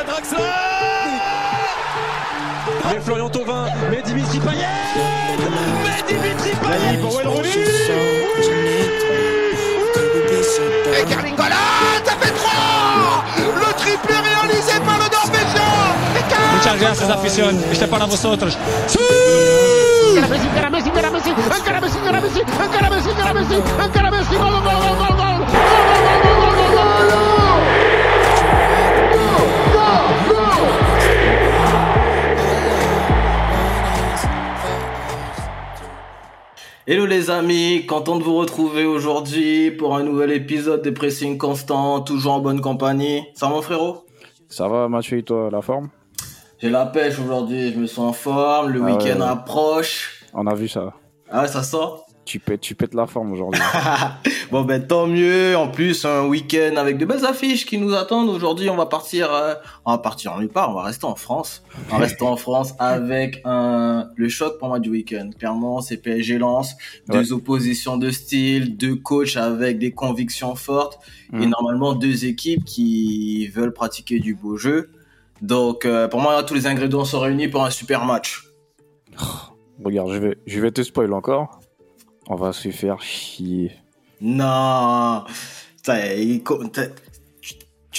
à Draxler Mais Florian Thauvin, mais Dimitri Payet Mais Dimitri Payet pour Et Carlingola, ça fait 3 Le triplé réalisé par le Norvégien Muchas gracias, afición. Este es para vosotros. Messi, encara Messi, encara Messi, encara Messi, encara Messi, encara Messi, Hello les amis, content de vous retrouver aujourd'hui pour un nouvel épisode de Pressing Constant, toujours en bonne compagnie. Ça va mon frérot? Ça va Mathieu et toi, la forme? J'ai la pêche aujourd'hui, je me sens en forme, le Ah week-end ouais. approche. On a vu ça. Ah ouais, ça sort? Tu pètes, tu pètes la forme aujourd'hui. Bon ben tant mieux, en plus un week-end avec de belles affiches qui nous attendent. Aujourd'hui on va partir, euh, on va partir nulle part, on va rester en France. On va rester en France avec un, le choc pour moi du week-end. Clairement c'est PSG Lens, deux oppositions de style, deux coachs avec des convictions fortes et Mm. normalement deux équipes qui veulent pratiquer du beau jeu. Donc euh, pour moi tous les ingrédients sont réunis pour un super match. Regarde, je vais, je vais te spoil encore. On va se faire chier. Non, tu-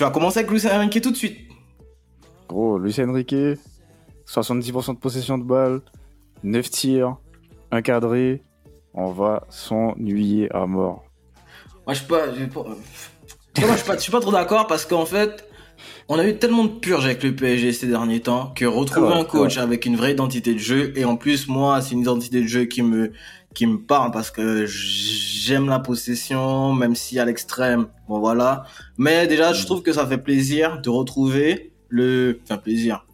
vas commencer avec Lucien Enrique tout de suite. Gros, Luis Enrique, 70% de possession de balle, 9 tirs, un cadré. On va s'ennuyer à mort. Moi, je suis pas, je suis pas, je suis pas, je suis pas trop d'accord parce qu'en fait, on a eu tellement de purges avec le PSG ces derniers temps que retrouver Ouais, un coach avec une vraie identité de jeu et en plus, moi, c'est une identité de jeu qui me, qui me parle parce que j'aime la possession, même si à l'extrême, bon voilà. Mais déjà, je trouve que ça fait plaisir de retrouver le, enfin plaisir.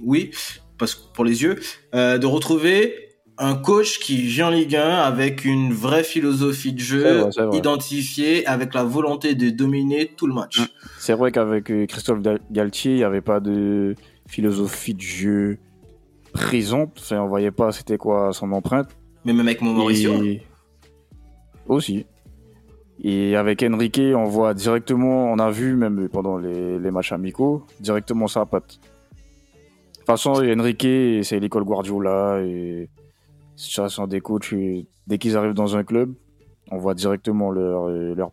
Oui, parce que pour les yeux, euh, de retrouver un coach qui vient en Ligue 1 avec une vraie philosophie de jeu vrai, identifiée, avec la volonté de dominer tout le match. Mm. C'est vrai qu'avec euh, Christophe Gal- Galtier, il n'y avait pas de philosophie de jeu présente. Enfin, on voyait pas c'était quoi son empreinte. Mais même avec mon Mauricio. Et- Aussi. Et avec Enrique, on voit directement, on a vu même pendant les, les matchs amicaux, directement sa patte. De toute façon, Enrique, c'est l'école Guardiola et sont des coachs, dès qu'ils arrivent dans un club, on voit directement leur, euh, leur.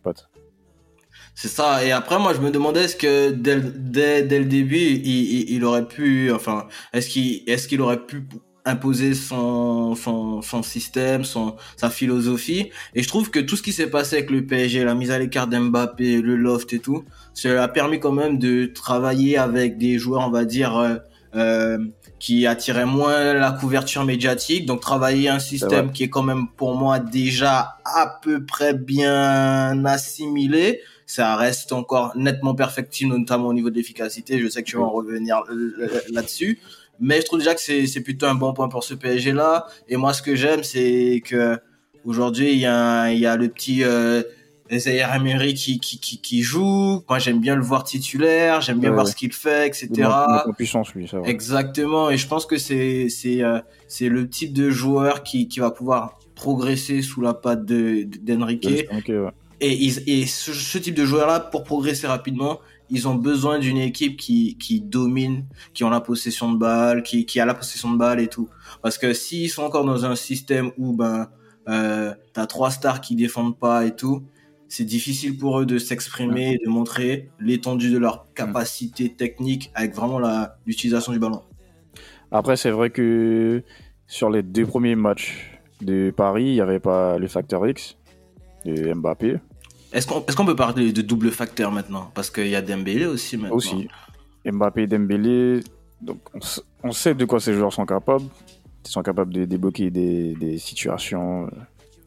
C'est ça. Et après, moi, je me demandais est-ce que dès, dès, le début, il, il, aurait pu, enfin, est-ce qu'il, qu'il aurait pu imposer son, son, son système, son, sa philosophie? Et je trouve que tout ce qui s'est passé avec le PSG, la mise à l'écart d'Mbappé, le loft et tout, ça a permis quand même de travailler avec des joueurs, on va dire, euh, euh, qui attiraient moins la couverture médiatique. Donc travailler un système qui est quand même pour moi déjà à peu près bien assimilé. Ça reste encore nettement perfectible, notamment au niveau de l'efficacité. Je sais que tu vas en revenir là-dessus. Mais je trouve déjà que c'est plutôt un bon point pour ce PSG là. Et moi, ce que j'aime, c'est que aujourd'hui, il y y a le petit euh, Zaire Emery qui, qui qui qui joue. Moi, j'aime bien le voir titulaire. J'aime bien Ouais, voir ouais. ce qu'il fait, etc. Il en puissance, lui, ça va. Exactement. Et je pense que c'est c'est euh, c'est le type de joueur qui qui va pouvoir progresser sous la patte de d'Enrique. Ouais. Et, ils- et ce, ce type de joueurs-là, pour progresser rapidement, ils ont besoin d'une équipe qui, qui domine, qui ont la possession de balle, qui, qui a la possession de balle et tout. Parce que s'ils sont encore dans un système où ben euh, t'as trois stars qui défendent pas et tout, c'est difficile pour eux de s'exprimer et de montrer l'étendue de leur capacité technique avec vraiment l'utilisation du ballon. Après, c'est vrai que sur les deux premiers matchs de Paris, il n'y avait pas le facteur X de Mbappé Est-ce qu'on est-ce qu'on peut parler de double facteur maintenant? Parce qu'il y a Dembélé aussi maintenant. aussi. Mbappé et Dembélé, donc on, on sait de quoi ces joueurs sont capables. Ils sont capables de débloquer des, des situations.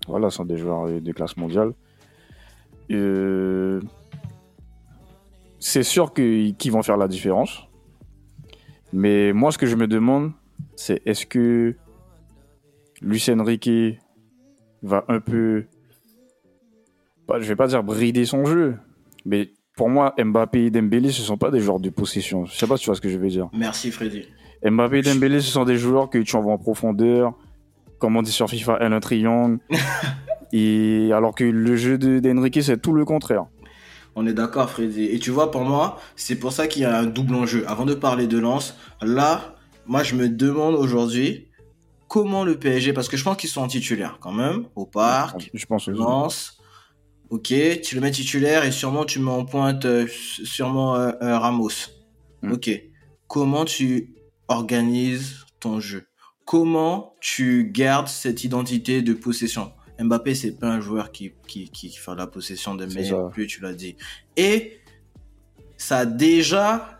Voilà, ce sont des joueurs de classe mondiale. Euh, c'est sûr qu'ils vont faire la différence. Mais moi, ce que je me demande, c'est est-ce que Lucien Riquet va un peu. pas- je vais pas dire brider son jeu, mais pour moi, Mbappé et Dembélé, ce sont pas des joueurs de possession. Je sais pas si tu vois ce que je veux dire. Merci Freddy. Mbappé et Dembélé, ce sont des joueurs que tu envoies en profondeur, comme on dit sur FIFA, un triangle. et alors que le jeu de- d'Enrique, c'est tout le contraire. On est d'accord, Freddy. Et tu vois, pour moi, c'est pour ça qu'il y a un double enjeu. Avant de parler de Lens, là, moi, je me demande aujourd'hui comment le PSG, parce que je pense qu'ils sont en titulaire quand même, au parc, Je pense. Lens. Ok, tu le mets titulaire et sûrement tu mets en pointe euh, sûrement euh, euh, Ramos. Mm. Ok. Comment tu organises ton jeu? Comment tu gardes cette identité de possession? Mbappé, c'est pas un joueur qui, qui, qui fait la possession de ça. plus, tu l'as dit. Et ça a déjà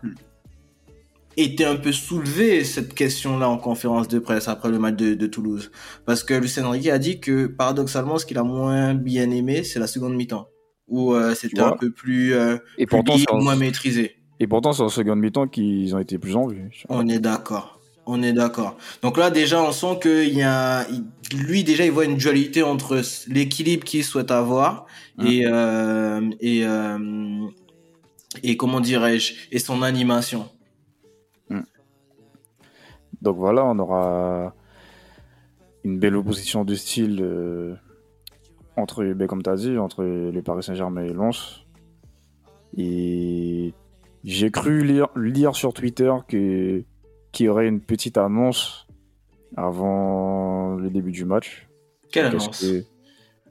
été un peu soulevé cette question-là en conférence de presse après le match de, de Toulouse. Parce que Lucien Enrique a dit que paradoxalement, ce qu'il a moins bien aimé, c'est la seconde mi-temps. Où euh, c'était un peu plus, euh, Et plus pourtant, libre, moins maîtrisé. Et pourtant, c'est en seconde mi-temps qu'ils ont été plus en vue. On est d'accord. On est d'accord. Donc là, déjà, on sent que il y a, lui, déjà, il voit une dualité entre l'équilibre qu'il souhaite avoir Mm. et, euh, et, euh, et comment dirais-je, et son animation. Donc voilà, on aura une belle opposition de style euh, entre, ben, comme tu as dit, entre le Paris Saint-Germain et Lens. Et j'ai cru lire, lire sur Twitter que qu'il y aurait une petite annonce avant le début du match. Quelle annonce que,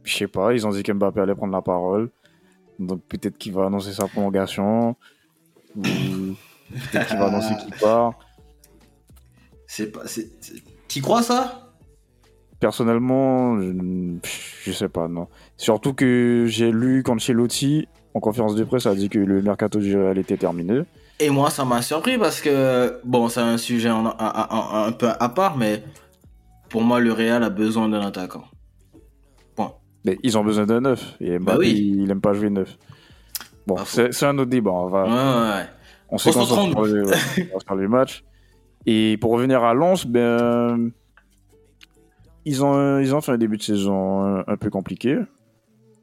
Je sais pas, ils ont dit qu'Mbappé allait prendre la parole. Donc peut-être qu'il va annoncer sa prolongation. Ou peut-être qu'il va annoncer qu'il part. C'est pas, T'y crois ça? Personnellement, je, je sais pas, non. Surtout que j'ai lu qu'Ancelotti, en conférence de presse, a dit que le mercato du Real était terminé. Et moi, ça m'a surpris parce que, bon, c'est un sujet un peu à part, mais pour moi, le Real a besoin d'un attaquant. Mais ils ont besoin d'un neuf. Et Mbappé, Bah oui. il aime pas jouer neuf. Bon, faux. c'est un autre débat. On va, Ouais, ouais, ouais. on se concentre sur le, ouais, sur le match. Et pour revenir à Lens, ben, ils ont, ils ont fait un début de saison un, un peu compliqué.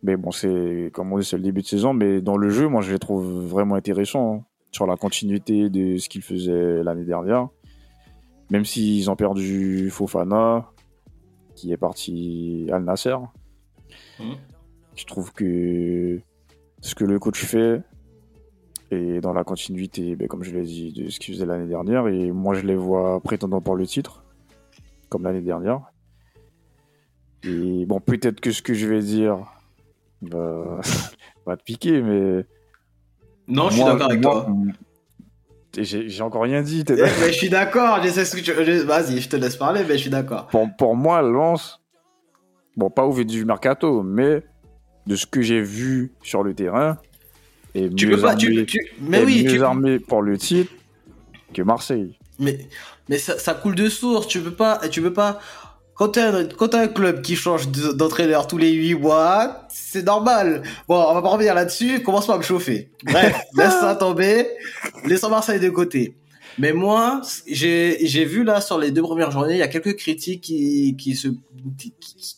Mais bon, c'est, comme on dit, c'est le début de saison. Mais dans le jeu, moi, je les trouve vraiment intéressants. Sur la continuité de ce qu'ils faisaient l'année dernière. Même s'ils ont perdu Fofana, qui est parti Al Nasser. Mhm. Je trouve que ce que le coach fait est dans la continuité, ben, comme je l'ai dit, de ce qu'il faisait l'année dernière. Et moi, je les vois prétendants pour le titre, comme l'année dernière. Et bon, peut-être que ce que je vais dire va, va te piquer, mais. Non, je suis d'accord avec moi, toi. J'ai j'ai encore rien dit. t'es Eh, mais je suis d'accord, je sais ce que tu... je- Vas-y, je te laisse parler, mais je suis d'accord. pour, pour moi, Lens, bon, pas au vu du mercato, mais de ce que j'ai vu sur le terrain, est Tu mieux peux pas, tu, armé- tu- mais est oui, mieux tu, armé pour le titre que Marseille. mais, mais ça, ça coule de source, tu peux pas, tu peux pas, quand t'as un, un club qui change de- d'entraîneur tous les 8 mois, c'est normal. Bon, on va pas revenir là-dessus, commence pas à me chauffer. Bref, laisse ça tomber, laissons Marseille de côté. Mais moi, j'ai, j'ai vu là sur les deux premières journées, il y a quelques critiques qui, qui se, qui,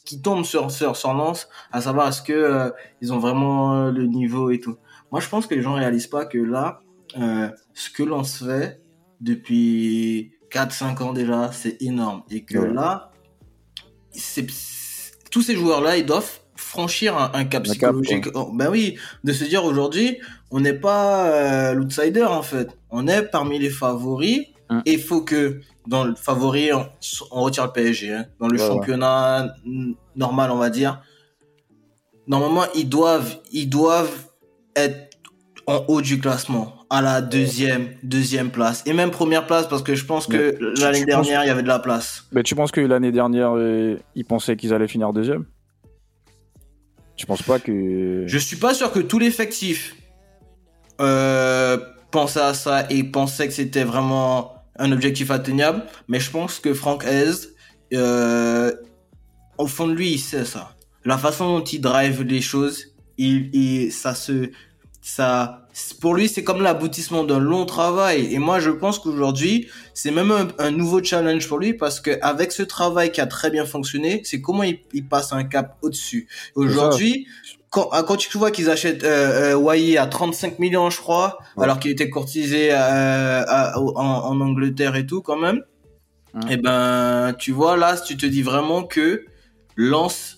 qui- tombent sur, sur, sur Lens, à savoir est-ce que euh, ils ont vraiment euh, le niveau et tout. Moi, je pense que les gens réalisent pas que là, euh, ce que Lens fait depuis 4-5 ans déjà, c'est énorme. Et que Ouais. là, tous ces joueurs-là, ils doivent franchir un, un cap Un cap, psychologique. Oh, ben oui, de se dire aujourd'hui, on n'est pas euh, l'outsider en fait. On est parmi les favoris. Hum. Et il faut que dans le favori, on, on retire le PSG. hein. Dans le Ouais, championnat normal, on va dire. Normalement, ils doivent, ils doivent être en haut du classement, à la deuxième, deuxième place, et même première place parce que je pense que l'année dernière, il y avait de la place. Mais tu penses que l'année dernière, euh, ils pensaient qu'ils allaient finir deuxième? Tu penses pas que. Je suis pas sûr que tout l'effectif euh, pensait à ça et pensait que c'était vraiment un objectif atteignable, mais je pense que Franck Hez, euh, au fond de lui, il sait ça. La façon dont il drive les choses, il, il ça se, ça, pour lui, c'est comme l'aboutissement d'un long travail. Et moi, je pense qu'aujourd'hui, c'est même un, un nouveau challenge pour lui parce que avec ce travail qui a très bien fonctionné, c'est comment il, il passe un cap au-dessus. Aujourd'hui, quand, ah, quand tu vois qu'ils achètent euh, euh, à 35 millions, je crois, Ouais. alors qu'il était courtisé euh, à- en, en Angleterre et tout, quand même. Hum. Et ben, tu vois là, tu te dis vraiment que Lens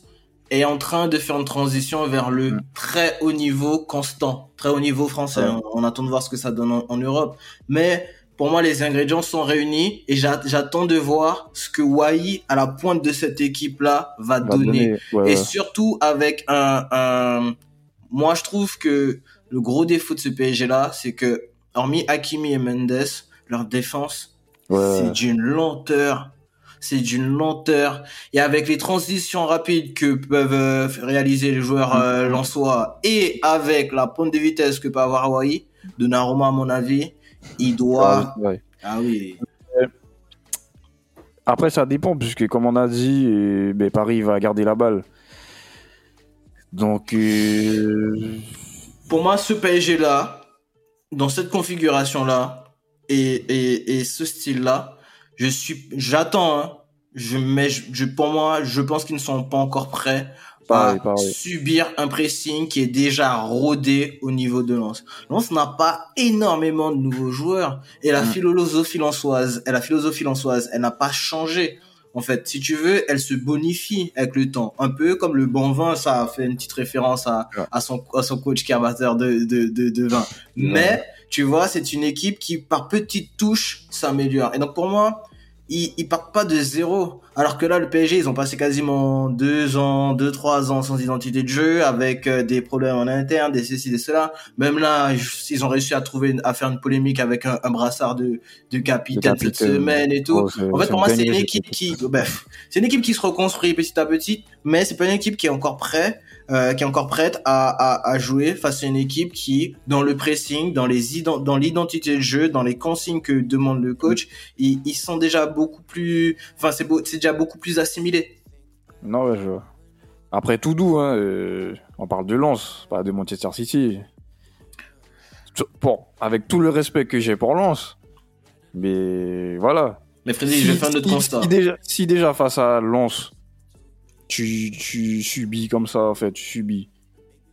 est en train de faire une transition vers le Mm. très haut niveau constant, très haut niveau français. On, on attend de voir ce que ça donne en, en Europe. Mais pour moi, les ingrédients sont réunis et j'a- j'attends de voir ce que Wai, à la pointe de cette équipe-là, va, Va donner. donner- ouais, Et ouais. surtout avec un, un... Moi, je trouve que le gros défaut de ce PSG-là, c'est que, hormis Hakimi et Mendes, leur défense, Ouais. c'est d'une lenteur. C'est d'une lenteur. Et avec les transitions rapides que peuvent euh, réaliser les joueurs euh, lensois et avec la pointe de vitesse que peut avoir Hawaii, Donnarumma, à mon avis, il doit... Ouais, ouais. Ah oui. Après, ça dépend, puisque comme on a dit, euh, ben, Paris va garder la balle. Donc, euh, Pour moi, ce PSG-là, dans cette configuration-là, et, et, et ce style-là, je suis, j'attends, hein. Je, mais je, je- pour moi, je pense qu'ils ne sont pas encore prêts à pareil. subir un pressing qui est déjà rodé au niveau de Lens. Lens n'a pas énormément de nouveaux joueurs et la Mm. philosophie lensoise, et la philosophie lensoise, elle n'a pas changé. En fait, si tu veux, elle se bonifie avec le temps. Un peu comme le bon vin, ça a fait une petite référence à, Ouais. à son, à son coach qui est amateur de, de, de, de vin. Mais, tu vois, c'est une équipe qui, par petites touches, s'améliore. Et donc, pour moi, ils, ils partent pas de zéro. Alors que là, le PSG, ils ont passé quasiment deux ans, deux, trois ans sans identité de jeu, avec euh, des problèmes en interne, des ceci, des cela. Même là, ils ont réussi à trouver, à faire une polémique avec un, un brassard de, de capitaine, cette semaine et tout. oh, En fait, pour moi, c'est une équipe qui, bref, c'est une équipe qui se reconstruit petit à petit, mais c'est pas une équipe qui est encore prête, euh, qui est encore prête à, à, à jouer face à une équipe qui, dans le pressing, dans les ident- dans l'identité de jeu, dans les consignes que demande le coach, ils, ils sont déjà beaucoup plus, enfin, c'est beau, déjà beaucoup plus assimilé. Non, je vois. Après, tout doux, hein, euh, on parle de Lens, pas de Manchester City. Bon, avec tout le respect que j'ai pour Lens, mais voilà. Mais Freddy, je vais faire un autre si, constat. si déjà, si déjà face à Lens, tu, tu subis comme ça, en fait, tu subis,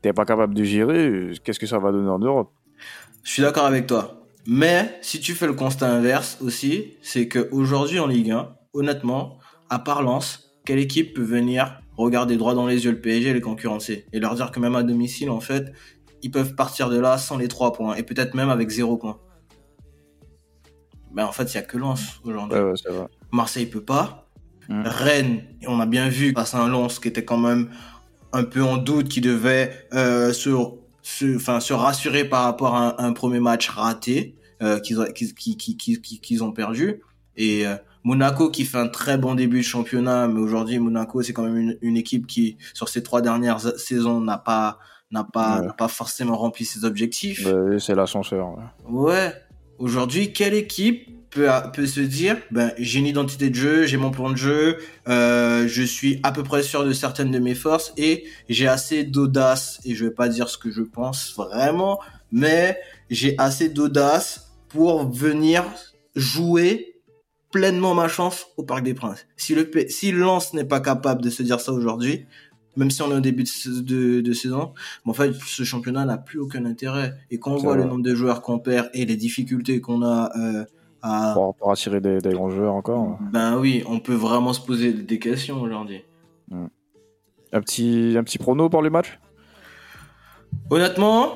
t'es pas capable de gérer, qu'est-ce que ça va donner en Europe? Je suis d'accord avec toi. Mais si tu fais le constat inverse aussi, c'est que aujourd'hui en Ligue 1, honnêtement, à part Lens, quelle équipe peut venir regarder droit dans les yeux le PSG et les concurrencer? Et leur dire que même à domicile, en fait, ils peuvent partir de là sans les trois points et peut-être même avec zéro point. Ben en fait, il y a que Lens aujourd'hui. Ouais, ouais. Marseille peut pas. Mm. Rennes, on a bien vu à Lens qui était quand même un peu en doute, qui devait euh, se, se, enfin, se rassurer par rapport à un, un premier match raté euh, qu'ils ont, qu'ils, qu'ils, qu'ils, qu'ils- qu'ils ont perdu. Et euh, Monaco qui fait un très bon début de championnat, mais aujourd'hui Monaco c'est quand même une, une équipe qui sur ces trois dernières saisons n'a pas n'a pas Ouais. n'a pas forcément rempli ses objectifs. Ouais, c'est l'ascenseur. ouais. Ouais. Aujourd'hui, quelle équipe peut, peut se dire, ben, j'ai une identité de jeu, j'ai mon plan de jeu, euh, je suis à peu près sûr de certaines de mes forces et j'ai assez d'audace, et je vais pas dire ce que je pense vraiment, mais j'ai assez d'audace pour venir jouer pleinement ma chance au Parc des Princes. Si le si Lens n'est pas capable de se dire ça aujourd'hui, même si on est au début de, de, de saison, mais en fait, ce championnat n'a plus aucun intérêt. Et quand on voit le nombre de joueurs qu'on perd et les difficultés qu'on a euh, à... Pour, pour attirer des, des grands joueurs encore. Ben oui, on peut vraiment se poser des questions aujourd'hui. Un petit, un petit prono pour les matchs Honnêtement,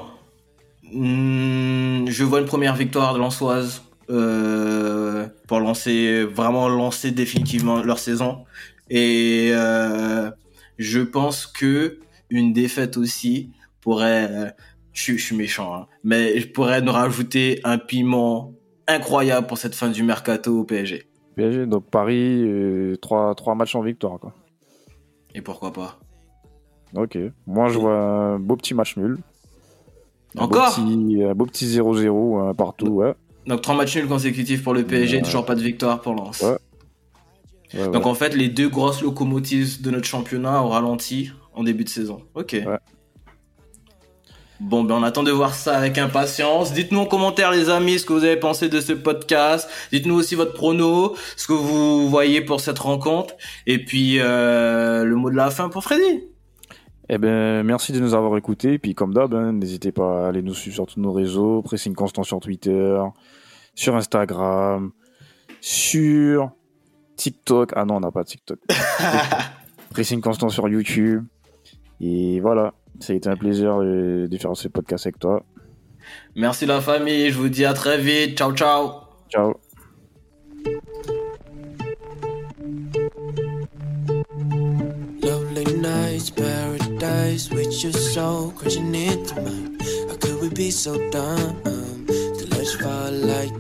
hmm, je vois une première victoire de Lançoise euh, pour lancer vraiment lancer définitivement leur saison. Et euh, je pense que une défaite aussi pourrait, euh, je, suis- je suis méchant, hein, mais je pourrais nous rajouter un piment incroyable pour cette fin du mercato au PSG. PSG, donc Paris, euh, trois, trois matchs en victoire. Quoi. Et pourquoi pas Ok. Moi, je vois un beau petit match nul. Encore Un beau petit 0-0 hein, partout, ouais. Donc trois matchs nuls consécutifs pour le PSG, Ouais. toujours pas de victoire pour Lens. Ouais. Ouais, Donc en fait, les deux grosses locomotives de notre championnat ont ralenti en début de saison. Ok. Bon, ben on attend de voir ça avec impatience. Dites-nous en commentaire, les amis, ce que vous avez pensé de ce podcast. Dites-nous aussi votre prono, ce que vous voyez pour cette rencontre. Et puis, euh, le mot de la fin pour Freddy. Eh ben, merci de nous avoir écoutés. Puis, comme d'hab, hein, n'hésitez pas à aller nous suivre sur tous nos réseaux. Pressing Constant sur Twitter, sur Instagram, sur TikTok. Ah non, on n'a pas TikTok. Pressing Constant sur YouTube. Et voilà, ça a été un plaisir de faire ce podcast avec toi. Merci la famille, je vous dis à très vite. Ciao, ciao. Ciao. Lovely nights, paradise with your soul crashing into mine. How could we be so dumb? To let's fall like